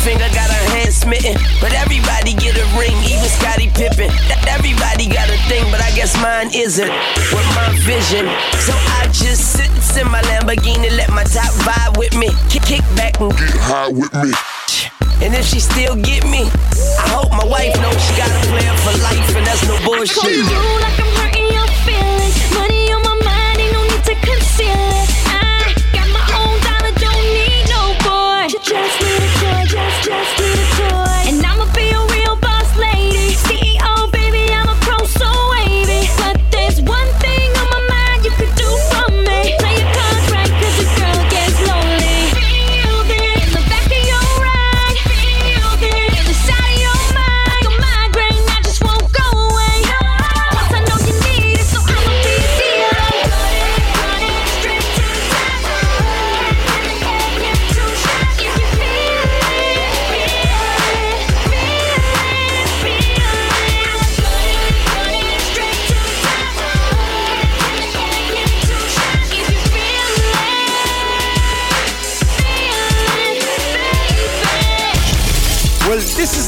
finger got her hand smitten. But everybody get a ring, even Scottie Pippen. Everybody got a thing, but I guess mine isn't. With my vision. So I just sit in my Lamborghini, let my top vibe with me. Kick, kick back and get high with me. And if she still get me, I hope my wife knows she got a plan for life, and that's no bullshit. I you like I'm hurting your feelings.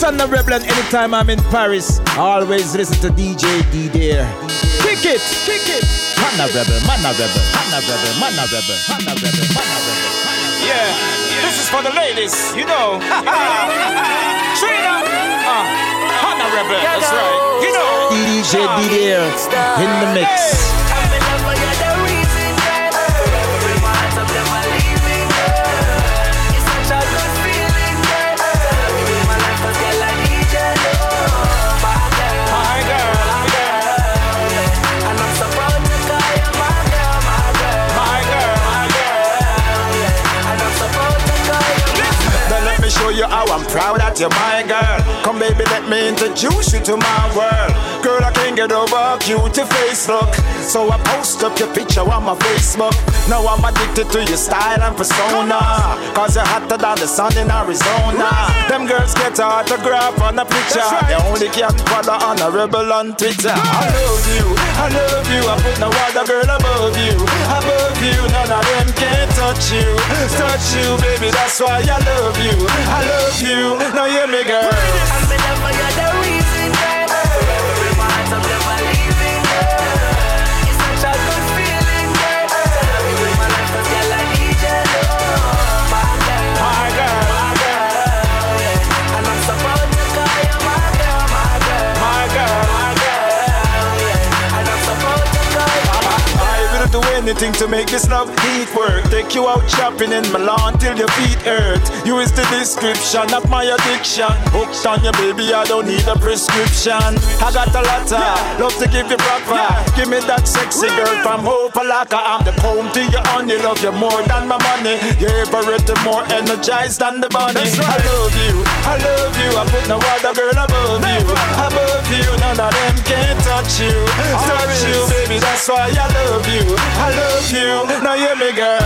Well, this is Rebel, and anytime I'm in Paris, I always listen to DJ D there. Kick it, kick it. Manna Rebel, Manna Rebel, Manna Rebel, Manna Rebel, Manna Rebel, Manna Rebel. Yeah, this is for the ladies, you know. Trina, uh, Hannah Rebel, that's right. You know. DJ D there in the mix. You're my girl. Come, baby, let me introduce you to my world. Girl, I can't get over cute face look. So I post up your picture on my Facebook. Now I'm addicted to your style and persona. Cause you're hotter than the sun in Arizona. Them girls get an autograph on a picture. They only can follow on a rebel on Twitter. I love you, I love you. I put no other girl above you. Above you, none of them can touch you. Touch you, baby, that's why I love you. I love you. Now hear me, girl. Anything to make this love heat work. Take you out shopping in Milan till your feet hurt. You is the description of my addiction. Hooked on your baby, I don't need a prescription. I got a lot of love to give you proper. Give me that sexy girl from Hopalaka. I'm the comb to your honey, love you more than my money. You're everything more energized than the bunny. I love you, I love you. I put no other girl above you. Above you, none of them can touch you. Touch you, baby, that's why I love you. I love you. Now hear me, girl.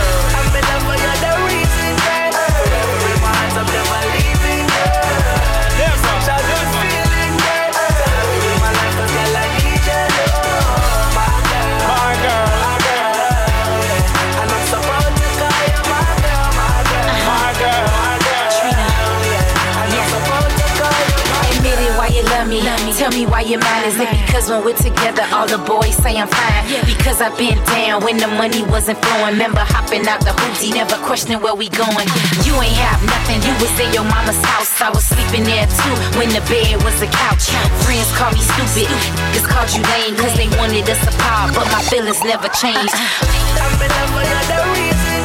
My Is it because when we're together, all the boys say I'm fine? Because I've been down when the money wasn't flowing. Remember hopping out the hootie, never questioning where we going. You ain't have nothing. You was in your mama's house. I was sleeping there too when the bed was a couch. Friends call me stupid. Just called you lame because they wanted us apart. But my feelings never changed. Uh-huh. My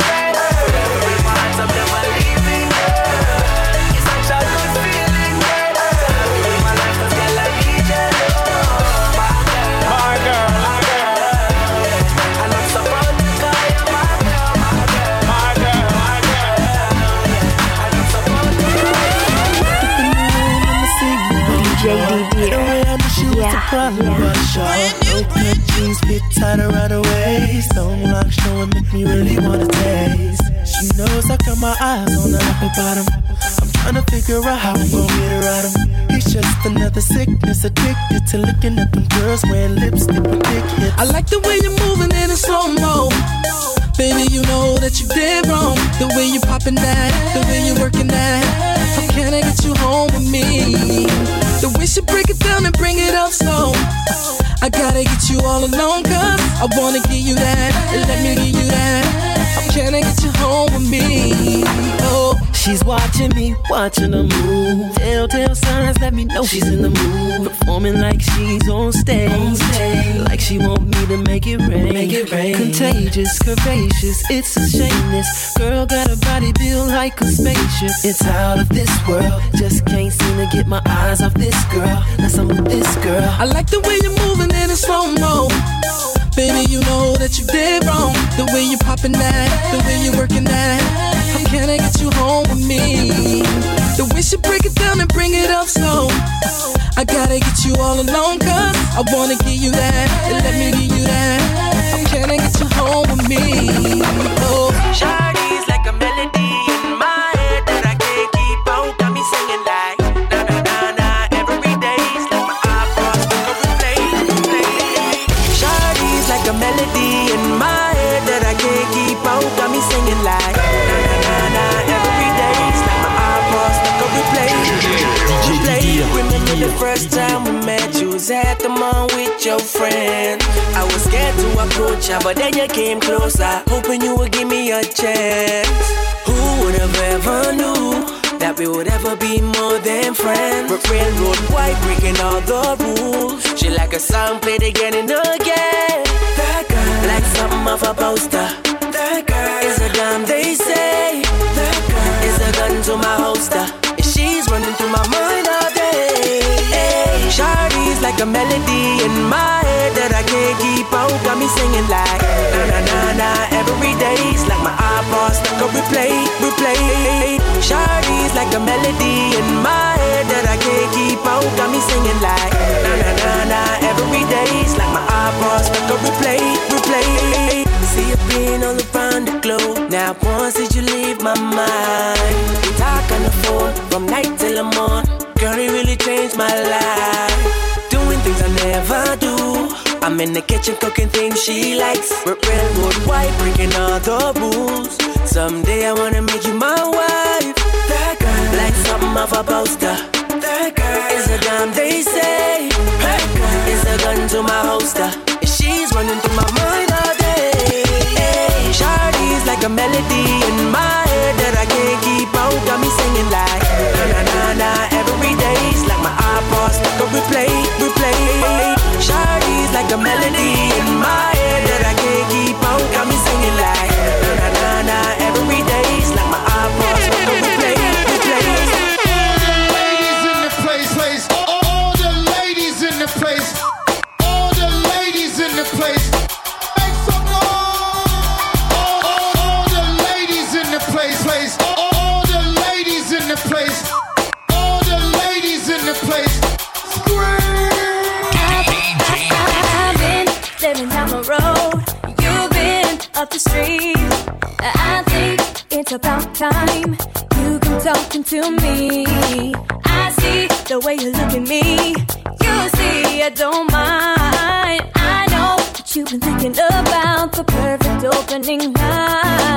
problem, but short. No cut jeans fit tight around her waist. Long lock showing make me really wanna taste. She knows I got my eyes on the upper bottom. I'm trying to figure out how I'm gonna get her out of It's just another sickness addicted to looking at them girls wearing lipstick with big hips. I like the way you're moving in a slow mo. Baby, you know that you did wrong. The way you popping that, the way you working that. How can I the way she break it down and bring it up slow. I gotta get you all alone, cause I wanna give you that. Let me give you that. Can I get you home with me? She's watching me, watching her move. Telltale signs let me know she's in the mood. Performing like she's on stage. Like she want me to make it rain. Make it rain. Contagious, curvaceous, it's a shame. This girl got a body built like a spaceship. It's out of this world. Just can't seem to get my eyes off this girl. That's I'm with this girl. I like the way you're moving in a slow mo. Baby, you know that you did wrong. The way you're popping that, the way you're working that. Can I get you home with me? The way she break it down and bring it up slow. I gotta get you all alone, cause I wanna give you that. And let me give you that. Can I get you home with me? Oh. First time we met? You was at the mall with your friend. I was scared to approach ya, but then you came closer, hoping you would give me a chance. Who would have ever knew that we would ever be more than friends? But railroad white breaking all the rules. She like a song played again and again. That girl, like something off a poster. That girl is a gun, they say. That girl is a gun to my holster. And she's running through my mind like a melody in my head that I can't keep out. Got me singing like na na na na every day's like my iPod stuck on replay, replay. Shawty's like a melody in my head that I can't keep out. Got me singing like na na na na every day's like my iPod stuck on replay, replay. See you being all around the globe. Now once did you leave my mind? We talk on the phone from night till the morning. Girl, it really changed my life. I'm in the kitchen cooking things she likes. R- Railroad white, breaking all the rules. Someday I wanna make you my wife. That girl, like something off a poster. That girl is a damn they say. That girl is a gun to my holster. She's running through my mind all day. Hey, Shawty's like a melody in my head that I can't keep out. Got me singing like na na na na day's like my iPod stuck on replay, replay. Shawty's like a melody in my to me. I see the way you look at me. You see, I don't mind. I know that you've been thinking about the perfect opening line.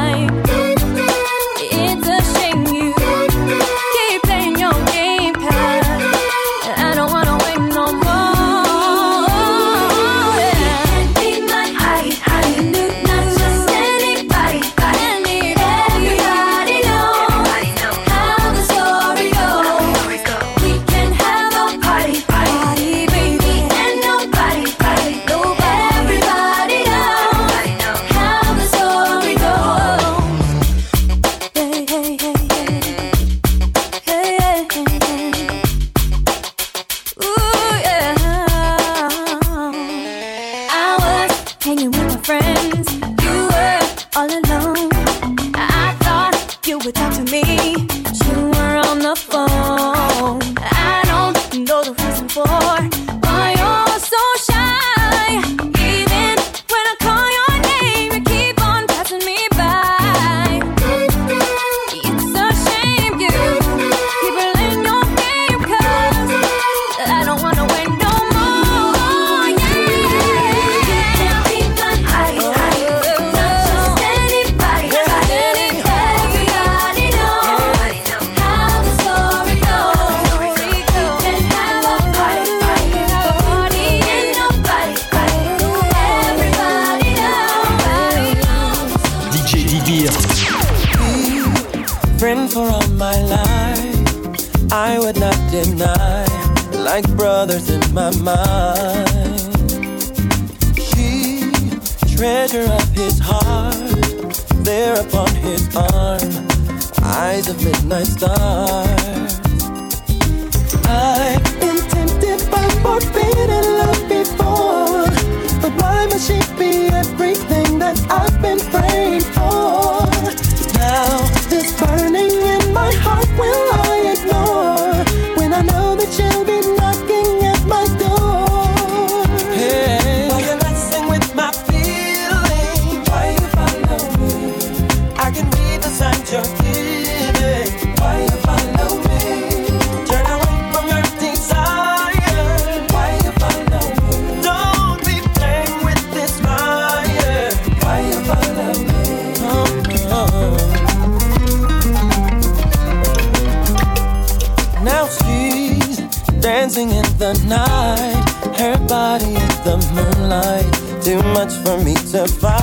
much for me to find.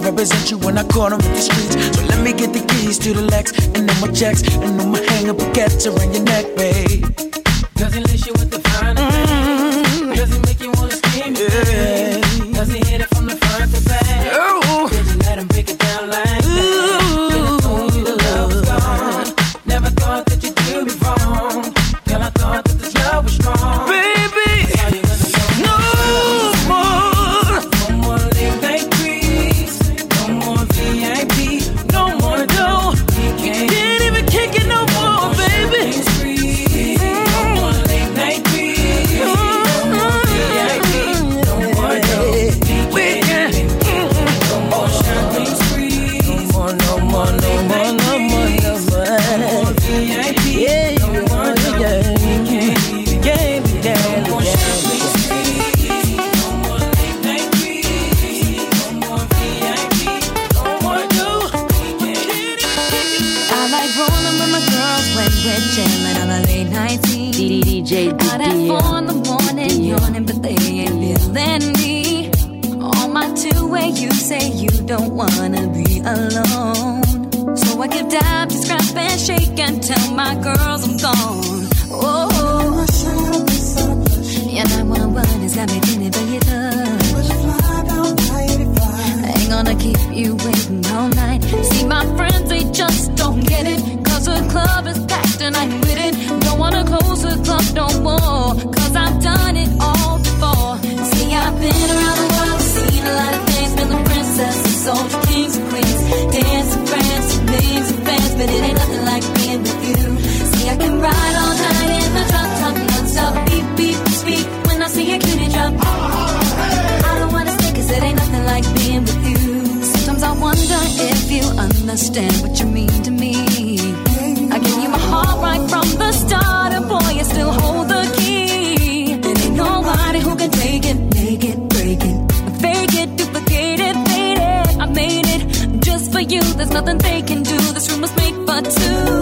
represent you when I caught him in the streets. So let me get the keys to the Lex and all my checks and all my hang up to around your neck, babe. got me feeling for you I ain't gonna keep you waiting all night. See, my friends, they just don't get it. Cause the club is packed and I'm with it. Don't wanna close the club no more. understand what you mean to me. I gave you my heart right from the start, and boy, you still hold the key. There ain't nobody who can take it, make it, break it, fake it, duplicate it, fade it. I made it just for you. There's nothing they can do. This room was made for two.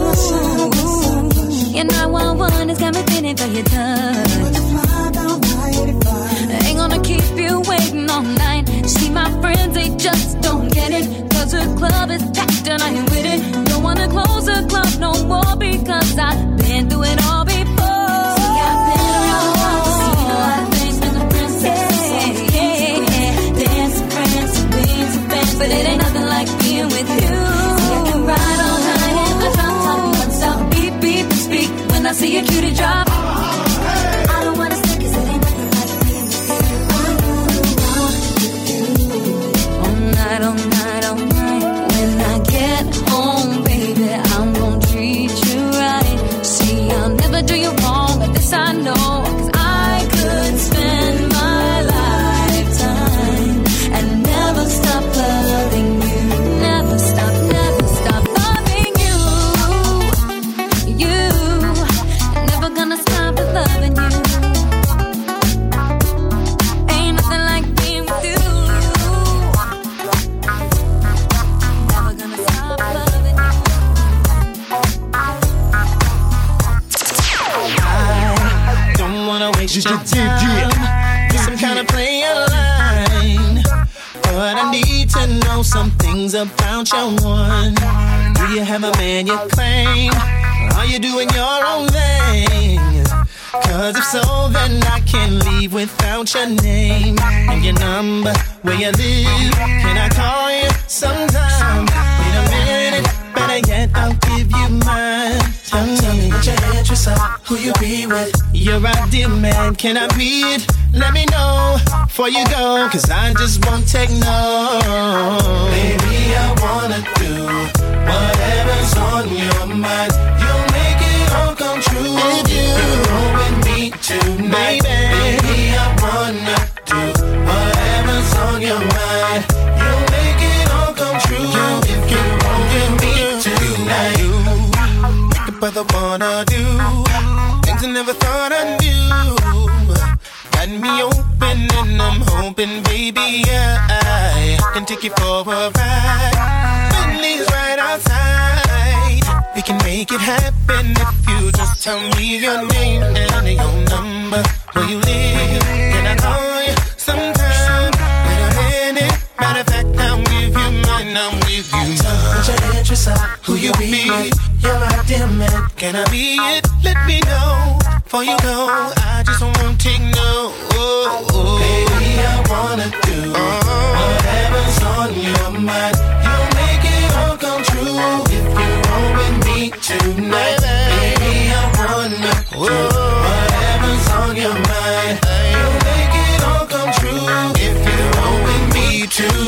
say I need. Can I call you sometime? Wait a minute, better yet, I'll give you mine. Tell me what your interests are, who you be with. Your ideal man, can I be it? Let me know before you go, cause I just won't take no. Baby, I wanna do whatever's on your mind. You'll make it all come true if you go with me tonight. Baby, Baby I wanna on your mind. You'll make it all come true if you won't give me tonight. You, about the wanna do, things I never thought I knew. Got me open and I'm hoping, baby, yeah, I can take you for a ride. Bentley's right outside. We can make it happen if you just tell me your name and your number, where you live. Can I call you? Matter of fact, I'm with you, mine, I'm with you. So put your interest up, who you be? You're my dear man. Can I be it? Let me know. Before you go, I just won't take no. Baby, I wanna do whatever's on your mind. You'll make it all come true if you're home with me tonight. Baby, I wanna do whatever's on your mind. you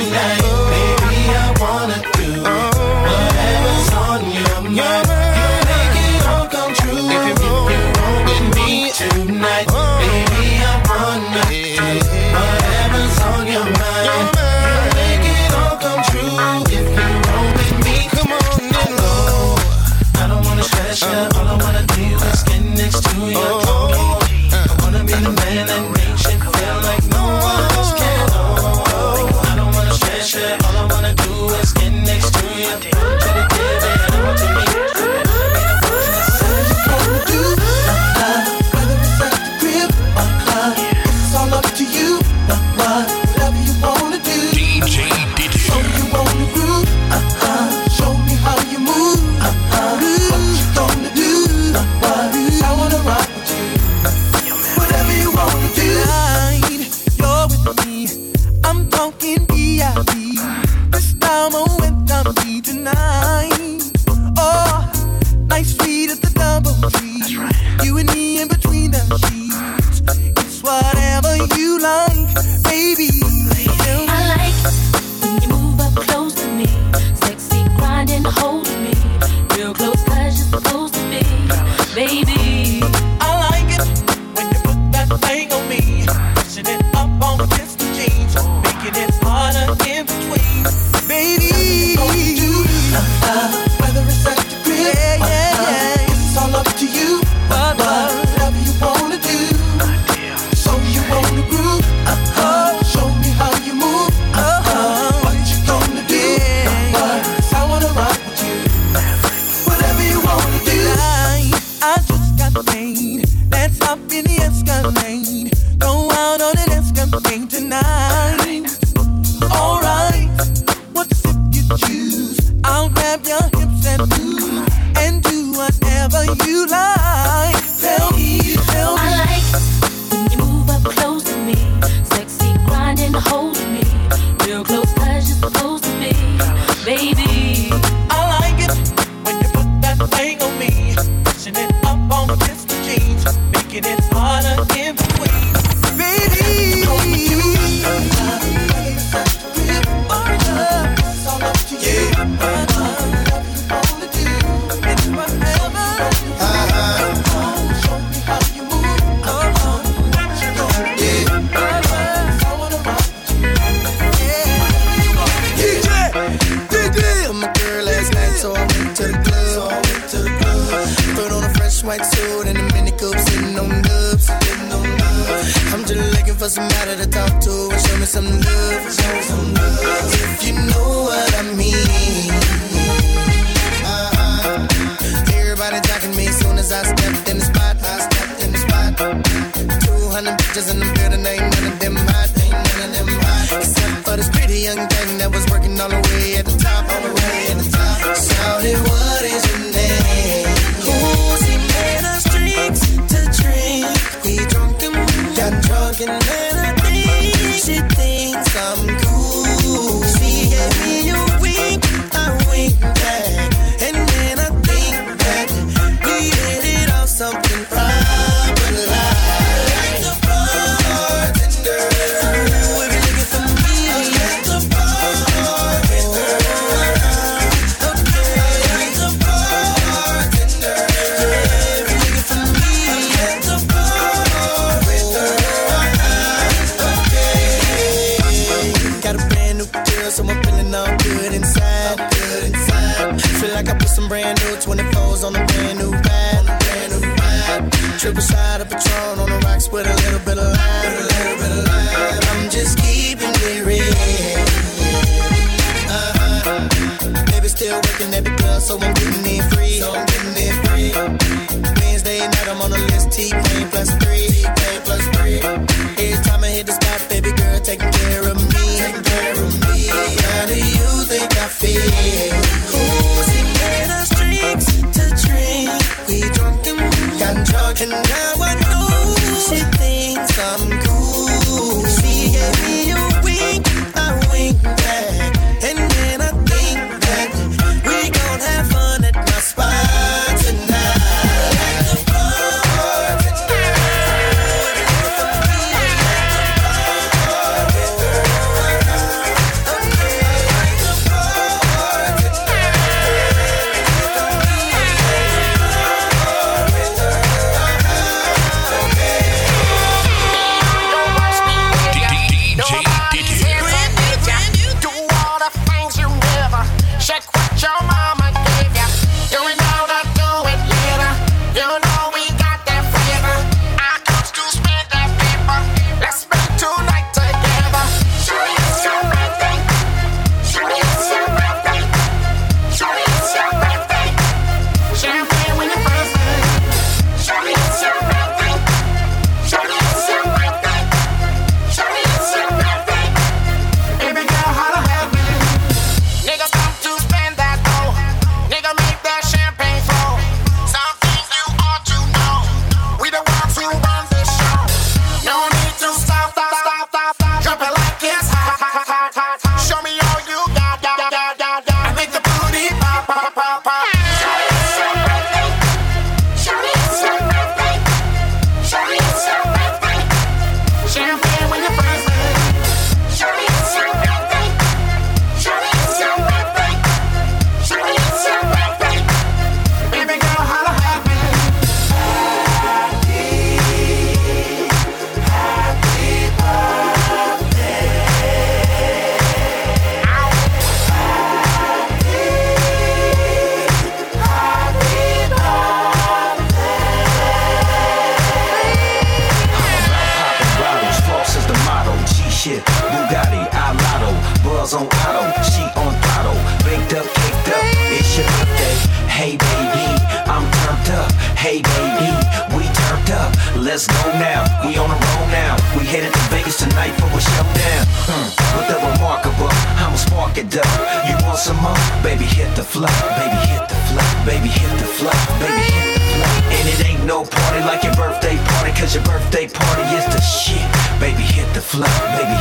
birthday party is the shit. Baby, hit the floor, baby,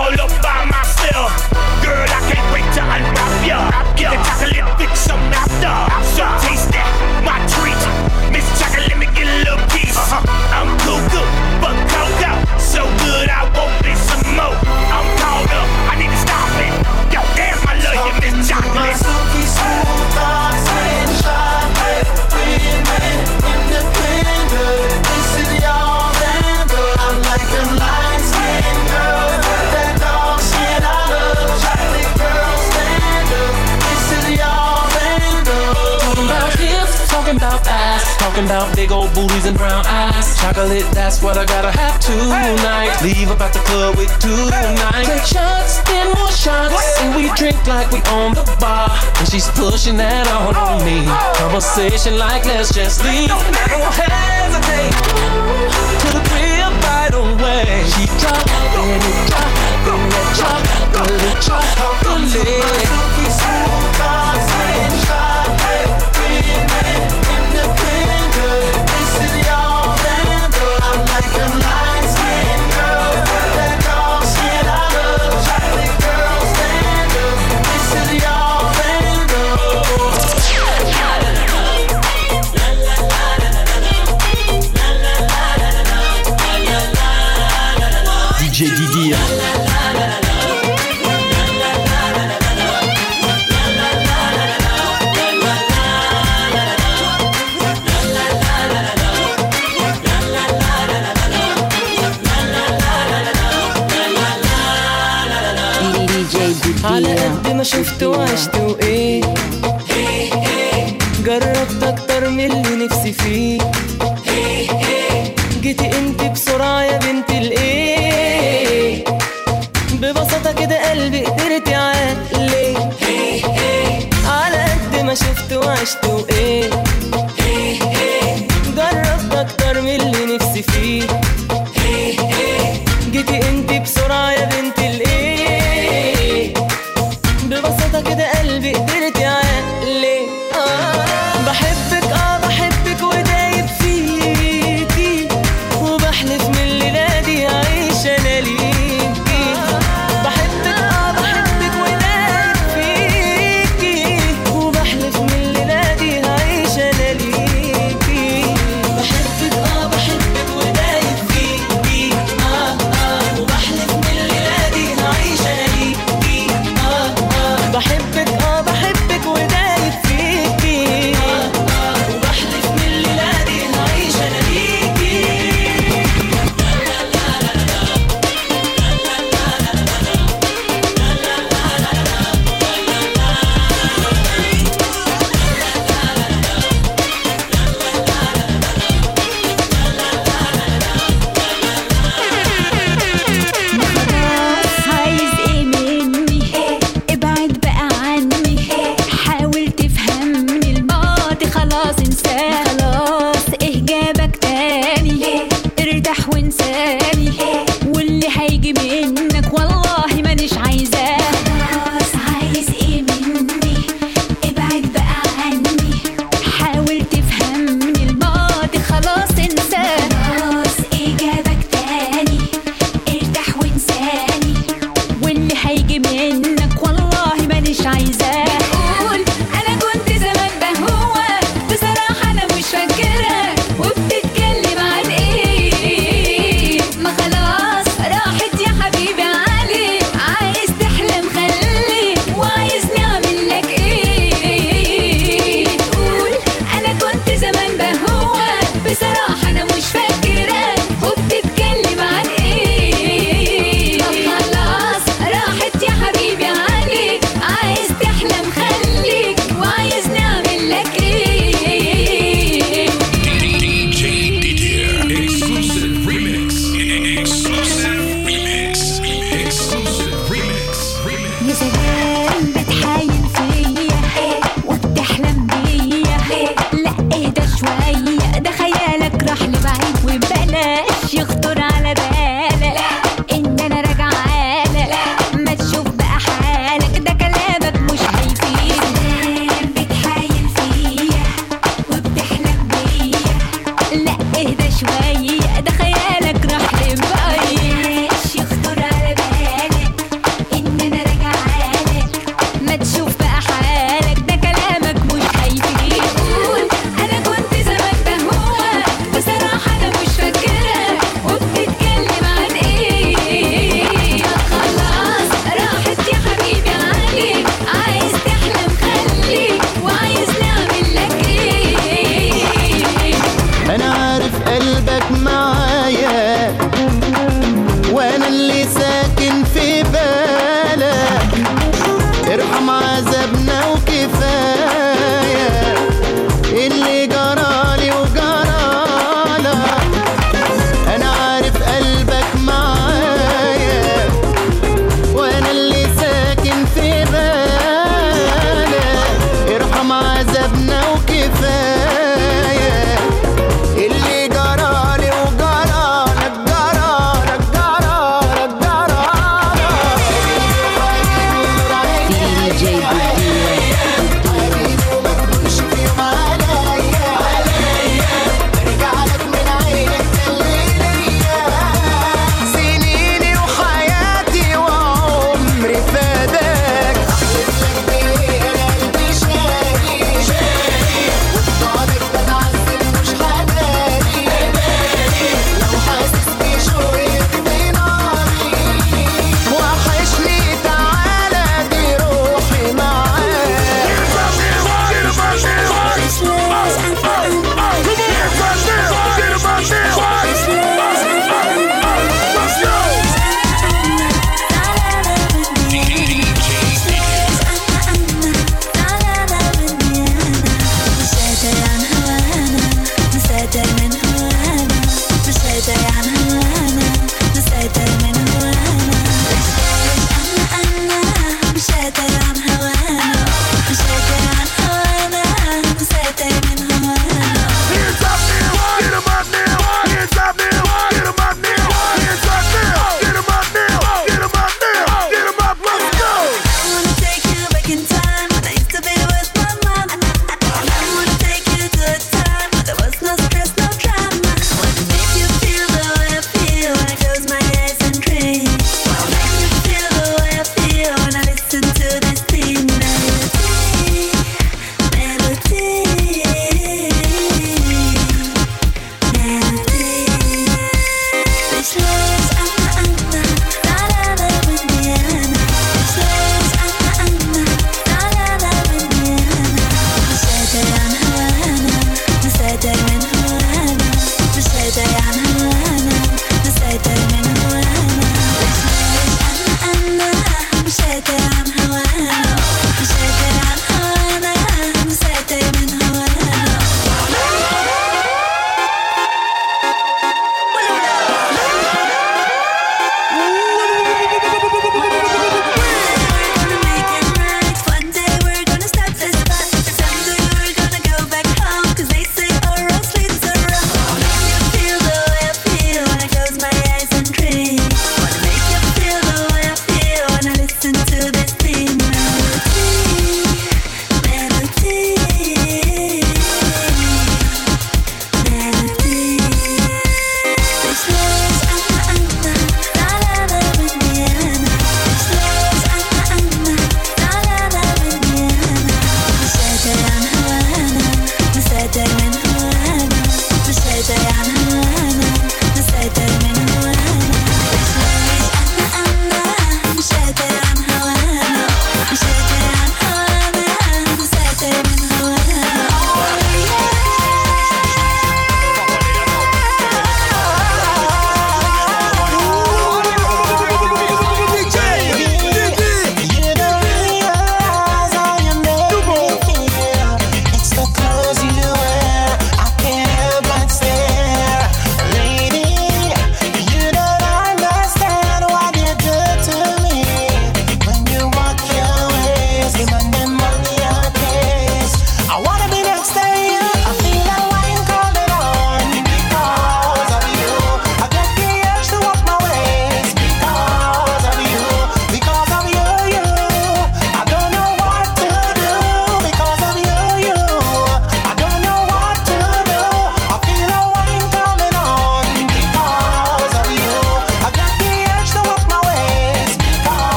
all up by myself. Girl, I can't wait to unwrap ya. Get the chocolate fix some after. I'm so tasty. Talking about big old booties and brown eyes. Chocolate, that's what I gotta have tonight. Leave about the club with tonight. Take shots, then more shots, and we drink like we own the bar. And she's pushing that all on me. Conversation like let's just leave. And I don't hesitate to the crib right away. She drop, then it drop, then that chocolate chocolate. على قد ما شفت وعشت وإيه. جربت أكتر من اللي نفسي فيه. جيتي أنت بسرعة يا بنت الإيه. ببساطة كده قلبي قدرت يعقلي على قد ما شفت وعشت وإيه. جربت أكتر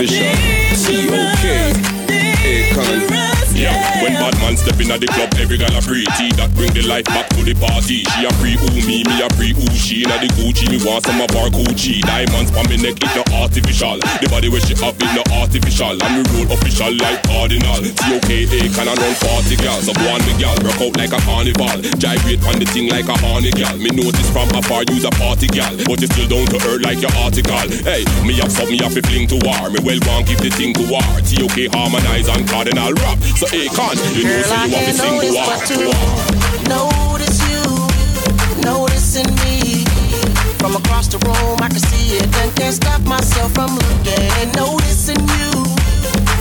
Official. Step in at the club, every gal a pretty. That bring the life back to the party. She a pre ooh me, me a pre ooh she. Inna the Gucci, me want some of our Gucci. Diamonds on me neck, it no artificial. The body where she have it no artificial. And me roll official like cardinal. T-O-K-A, can I run 40 gal. So go on me gal, rock out like a carnival. Gyrate on the thing like a horny gal. Me notice from afar use a party gal. But you still down to earth like your article. Hey, me have me have to fling to war. Me well want give the thing to war. T-O-K harmonize and cardinal rap. So hey, con, you know say you want to. Notice you, noticing me. From across the room, I can see it and can't stop myself from looking. and Noticing you,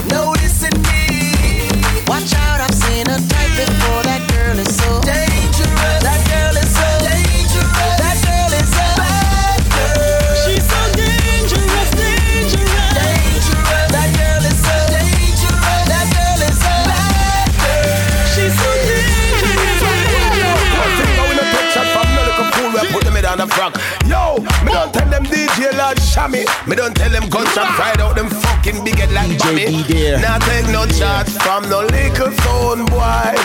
noticing me. Watch out, I've seen a type before. That girl is so dangerous. Shammy. Me don't tell them gunshot fried out them fucking big head like Bammy. Now take no chat from no little phone boy.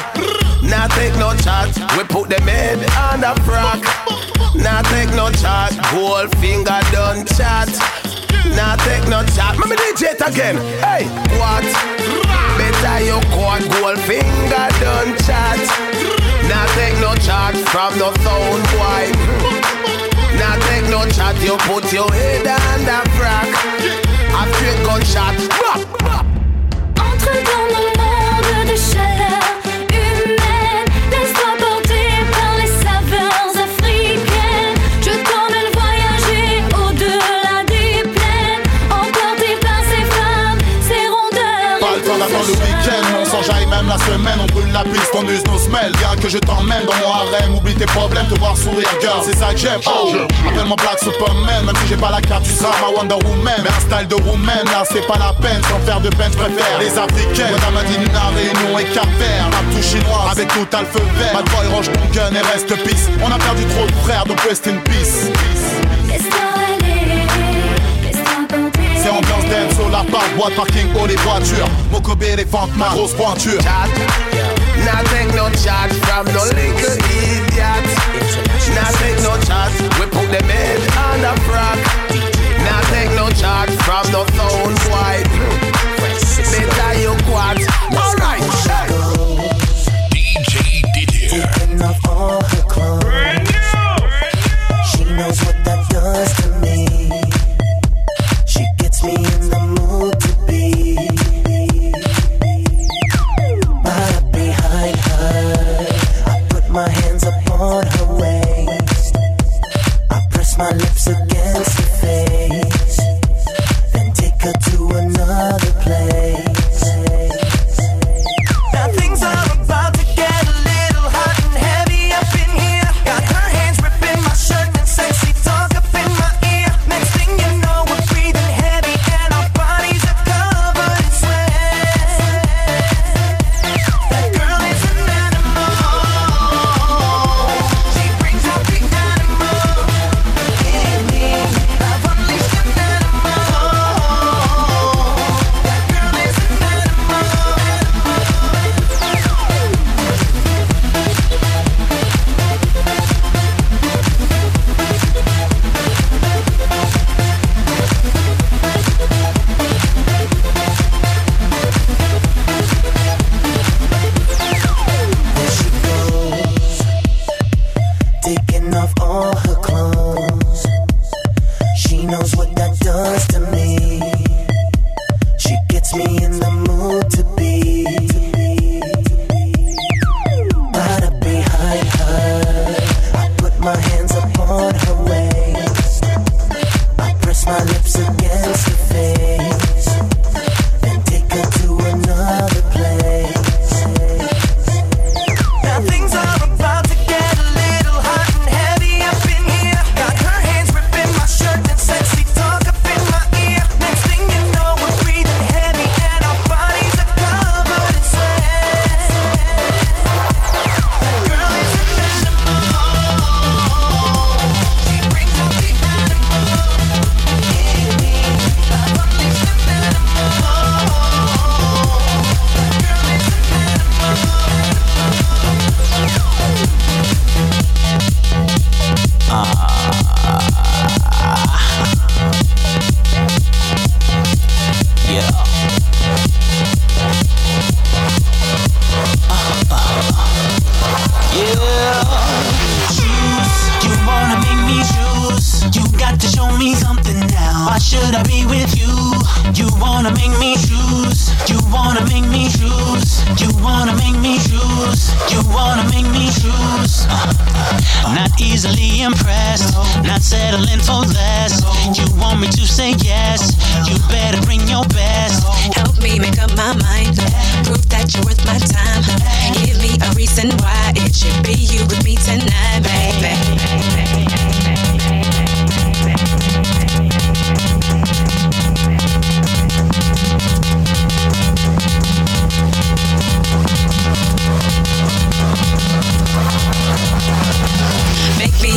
Now take no chat. We put them head on the frock. Now take no chat. Gold finger done chat. Now take no chat. Me me DJ it again. Hey, what? Better you quad gold finger done chat. Now take no chat from no phone boy. Now take no chat, you put your head on the frack. After a gunshot, Entre dans mon monde de chaleur humaine. Laisse-toi porter par les saveurs africaines. Je t'emmène voyager au-delà des plaines. Emporté par ces femmes, ces rondeurs. Pas le temps d'attendre le week-end, on s'enjaille même la semaine, on brûle la piste, on use nos semelles. Je t'emmène dans mon harem, oublie tes problèmes, te voir sourire, girl, c'est ça que j'aime. Oh, appelle-moi Black Superman, même si j'ai pas la carte, tu seras ma Wonder Woman. Mais un style de woman, là c'est pas la peine, sans faire de peine, je préfère les africaines. Madame Adina, Réunion et Cap Vert, rap tout chinois, avec tout le feu vert. Bad boy, range ton gun et reste peace. On a perdu trop de frères, donc rest in peace. C'est ambiance dance, la part, boîte, parking, haut les voitures. Mokobe, les fentes, ma grosse pointure. Now take no charge from no little idiot. Now take no charge, we put them head on the frock. Now take no charge from no phone boy. Better you quad. wanna make me choose. Not easily impressed, not settling for less. You want me to say yes, you better bring your best. Help me make up my mind, prove that you're worth my time. Give me a reason why it should be you with me tonight, baby.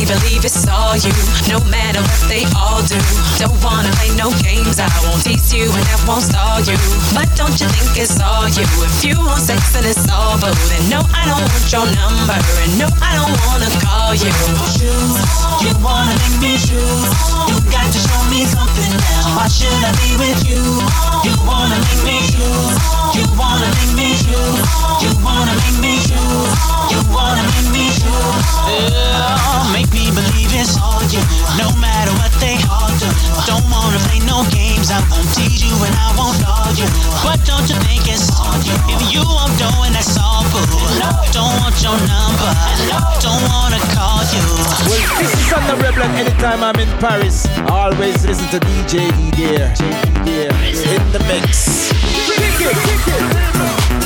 believe it's all you, no matter what they all do. Don't wanna play no games, I won't tease you and I won't stall you. But don't you think it's all you? If you want sex and it's all boo, then no, I don't want your number, and no, I don't wanna call you. Choose, you wanna make me choose. You got to show me something else. Why should I be with you? You wanna make me choose. You wanna make me choose. You wanna make me choose. You wanna make me choose. Yeah, make me believe. No matter what they all do. Don't wanna play no games. I won't tease you and I won't you. Don't you think it's all you? If you won't do it, that's all cool. Don't want your number. Don't wanna call you. Well, this is on the Rebel anytime I'm in Paris. I always listen to DJ E Dear, In the mix. Kick it, kick it.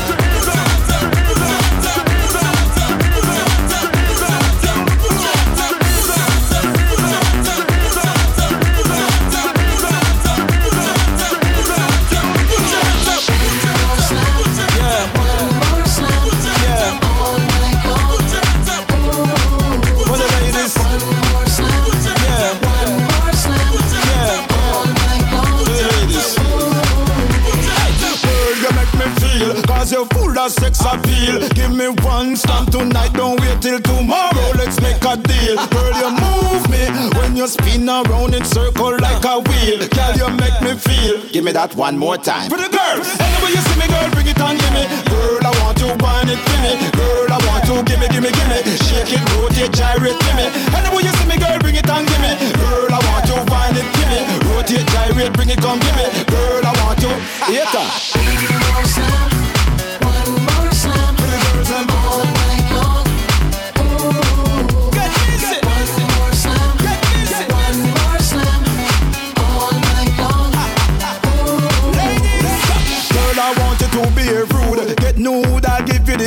the sex appeal. Give me one stamp tonight, don't wait till tomorrow. Let's make a deal. Girl, you move me when you spin around in circle like a wheel. Girl, you make me feel. Give me that one more time. For the girls, anyway you see me, girl, bring it on, give me. Girl, I want to wind it, give me. Girl, I want to give me, give me, give me. Shake it, rotate, gyrate, give me. Anyway you see me, girl, bring it on, give me. Girl, I want to wind it, give me. Rotate, gyrate, bring it, come, give me. Girl, I want to. Later.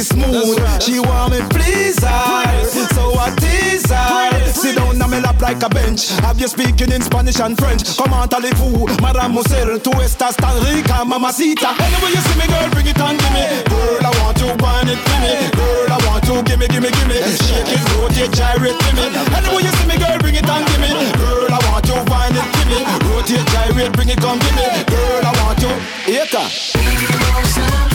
smooth. Right. She want me please so I tease. Sit down on me lap like a bench. Have you speaking in Spanish and French? Come Comment allez-vous, mademoiselle, to estas tan rica, mamacita. Anyway you see me, girl, bring it on, give me. Girl, I want you burn it give me. Girl, I want you give me, give me, give me. Shake it, rotate, gyrate give me. Anyway you see me, girl, bring it on, give me. Girl, I want you burn it give me. Rotate, gyrate, bring it, come give me. Girl, I want you. Eta.